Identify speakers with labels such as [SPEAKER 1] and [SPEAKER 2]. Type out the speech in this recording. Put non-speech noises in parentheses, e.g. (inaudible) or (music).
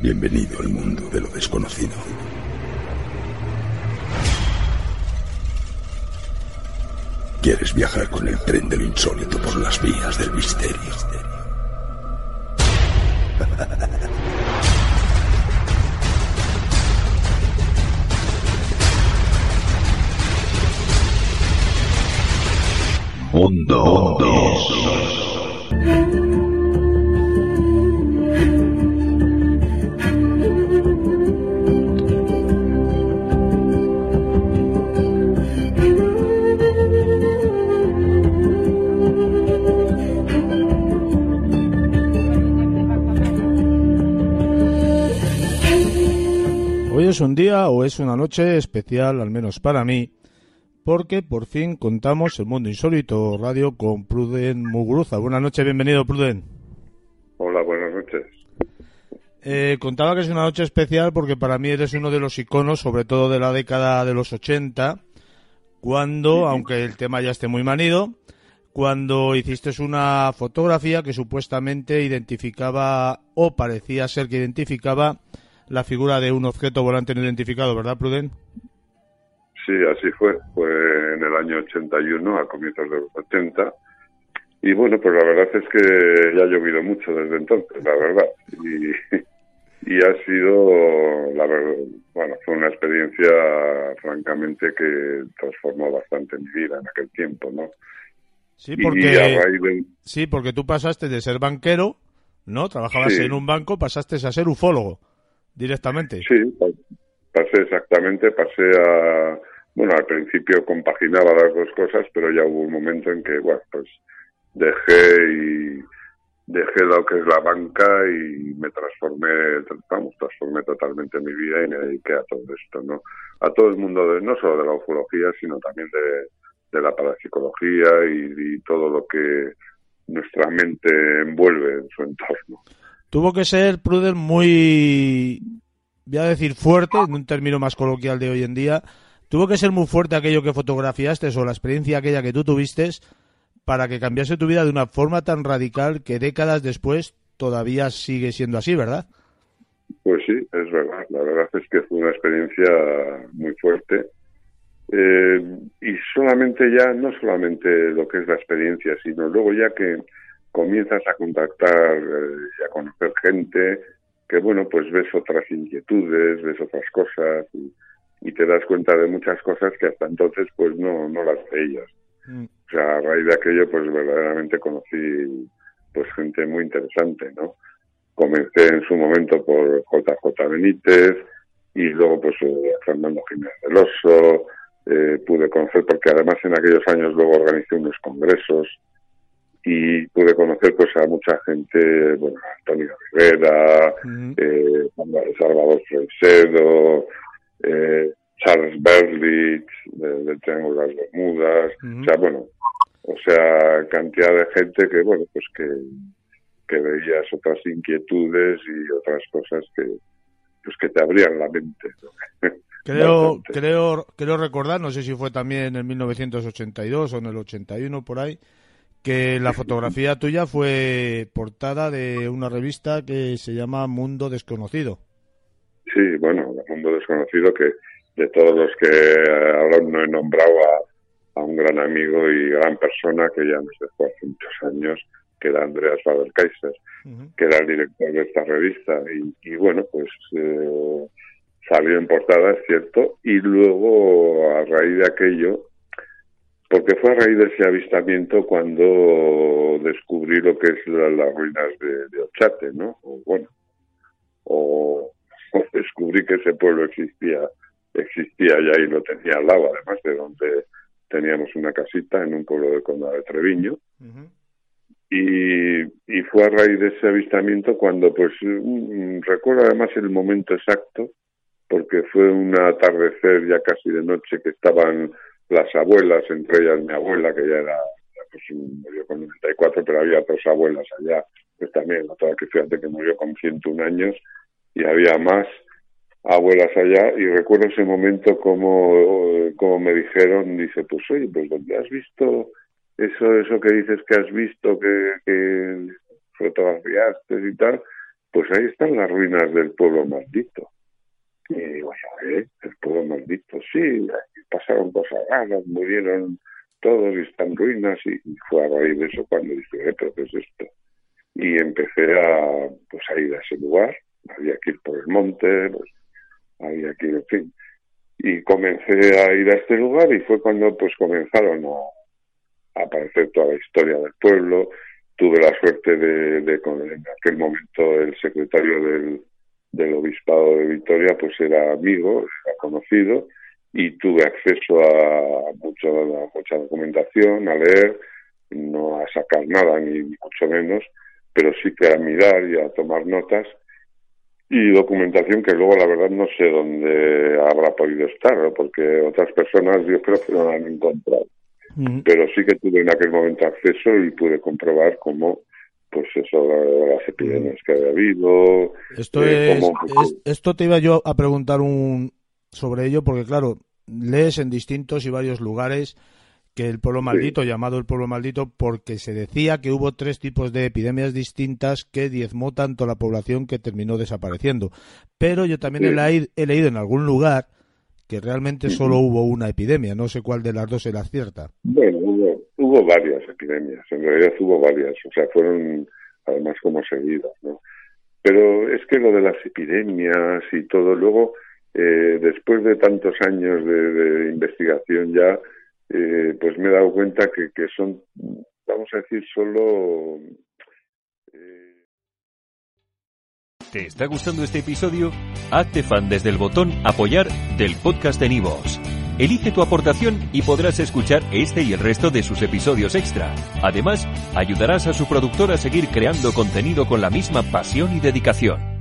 [SPEAKER 1] Bienvenido al mundo de lo desconocido. ¿Quieres viajar con el tren de lo insólito por las vías del misterio? Mundo
[SPEAKER 2] Hoy es un día o es una noche especial, al menos para mí, porque por fin contamos el Mundo Insólito Radio con Pruden Muguruza. Buenas noches, bienvenido Pruden.
[SPEAKER 3] Hola, buenas noches.
[SPEAKER 2] Eh, contaba que es una noche especial porque para mí eres uno de los iconos, sobre todo de la década de los 80, cuando, aunque el tema ya esté muy manido, cuando hiciste una fotografía que supuestamente identificaba o parecía ser que identificaba la figura de un objeto volante no identificado, ¿verdad, Pruden?
[SPEAKER 3] Sí, así fue. Fue en el año 81, a comienzos de los 80. Y bueno, pues la verdad es que ya ha llovido mucho desde entonces, la verdad. Y, (laughs) y ha sido, la verdad, bueno, fue una experiencia francamente que transformó bastante mi vida en aquel tiempo, ¿no?
[SPEAKER 2] Sí, porque,
[SPEAKER 3] de-
[SPEAKER 2] sí, porque tú pasaste de ser banquero, ¿no? Trabajabas
[SPEAKER 3] Sí.
[SPEAKER 2] en un banco, pasaste a ser ufólogo directamente.
[SPEAKER 3] Sí, pa- pasé exactamente, pasé a... Bueno, al principio compaginaba las dos cosas, pero ya hubo un momento en que, bueno, pues dejé y dejé lo que es la banca y me transformé, vamos, transformé totalmente mi vida y me dediqué a todo esto, ¿no? A todo el mundo, de, no solo de la ufología, sino también de, de la parapsicología y todo lo que nuestra mente envuelve en su entorno.
[SPEAKER 2] Tuvo que ser, Pruden, muy, voy a decir fuerte, en un término más coloquial de hoy en día, tuvo que ser muy fuerte aquello que fotografiaste o la experiencia aquella que tú tuviste para que cambiase tu vida de una forma tan radical que décadas después todavía sigue siendo así, ¿verdad?
[SPEAKER 3] Pues sí, es verdad. La verdad es que fue una experiencia muy fuerte. Eh, y solamente ya, no solamente lo que es la experiencia, sino luego ya que comienzas a contactar eh, y a conocer gente, que bueno, pues ves otras inquietudes, ves otras cosas y, y te das cuenta de muchas cosas que hasta entonces pues no, no las veías.
[SPEAKER 2] Mm.
[SPEAKER 3] O sea, a raíz de aquello pues verdaderamente conocí pues gente muy interesante, ¿no? Comencé en su momento por JJ Benítez y luego pues eh, Fernando Jiménez del Oso, eh, pude conocer porque además en aquellos años luego organicé unos congresos y pude conocer pues a mucha gente, bueno, Antonio Rivera, eh, Salvador Freixedo, eh, Charles Berlitz, de, de Triángulo de las Bermudas, o sea, bueno, o sea, cantidad de gente que, bueno, pues que, que veías otras inquietudes y otras cosas que, pues que te abrían la mente. ¿no? (laughs)
[SPEAKER 2] Creo, creo, creo recordar, no sé si fue también en 1982 o en el 81 por ahí, que la fotografía tuya fue portada de una revista que se llama Mundo Desconocido.
[SPEAKER 3] Sí, bueno, mundo desconocido que de todos los que eh, ahora no he nombrado a, a un gran amigo y gran persona que ya nos dejó hace muchos años, que era Andreas Faber-Kaiser, que era el director de esta revista. Y, y bueno, pues eh, salió en portada, es cierto, y luego a raíz de aquello, porque fue a raíz de ese avistamiento cuando descubrí lo que es la- las ruinas de, de Ochate, ¿no? O bueno, o, o descubrí que ese pueblo existía, existía ya y lo tenía al lado, además de donde teníamos una casita en un pueblo del condado de Treviño. Y, y fue a raíz de ese avistamiento cuando, pues, mm, recuerdo además el momento exacto, porque fue un atardecer ya casi de noche que estaban las abuelas, entre ellas mi abuela, que ya era, ya, pues, murió con 94, pero había dos abuelas allá, pues también, otra que fíjate que murió con 101 años, y había más abuelas allá, y recuerdo ese momento como, como me dijeron, dice, pues oye, pues ¿dónde has visto eso eso que dices que has visto que, que fotografiaste y tal pues ahí están las ruinas del pueblo maldito. Y digo, ¿eh? El pueblo maldito, sí, murieron todos y están ruinas y, fue a raíz de eso cuando dije, ¿eh? ¿pero qué es esto? Y empecé a, pues, a ir a ese lugar, había que ir por el monte, pues, había que ir, en fin. Y comencé a ir a este lugar y fue cuando pues comenzaron a, aparecer toda la historia del pueblo. Tuve la suerte de, de, en aquel momento el secretario del, del obispado de Vitoria pues era amigo, era conocido y tuve acceso a, mucho, mucha documentación, a leer, no a sacar nada ni mucho menos, pero sí que a mirar y a tomar notas y documentación que luego la verdad no sé dónde habrá podido estar, porque otras personas yo creo que no la han encontrado. Mm. Pero sí que tuve en aquel momento acceso y pude comprobar cómo pues eso, las epidemias que había habido.
[SPEAKER 2] Esto, eh, es, esto te iba yo a preguntar un, sobre ello, porque claro, lees en distintos y varios lugares que el pueblo maldito, llamado el pueblo maldito, porque se decía que hubo tres tipos de epidemias distintas que diezmó tanto la población que terminó desapareciendo. Pero yo también he, leído en algún lugar que realmente solo hubo una epidemia, no sé cuál de las dos era cierta.
[SPEAKER 3] Bueno, hubo, hubo varias epidemias, en realidad hubo varias, o sea, fueron además como seguidas, ¿no? Pero es que lo de las epidemias y todo, luego, eh, después de tantos años de investigación ya, eh, pues me he dado cuenta que, que son, vamos a decir, solo...
[SPEAKER 4] Eh... ¿Te está gustando este episodio? Hazte fan desde el botón apoyar del podcast de Nivos. Elige tu aportación y podrás escuchar este y el resto de sus episodios extra. Además, ayudarás a su productor a seguir creando contenido con la misma pasión y dedicación.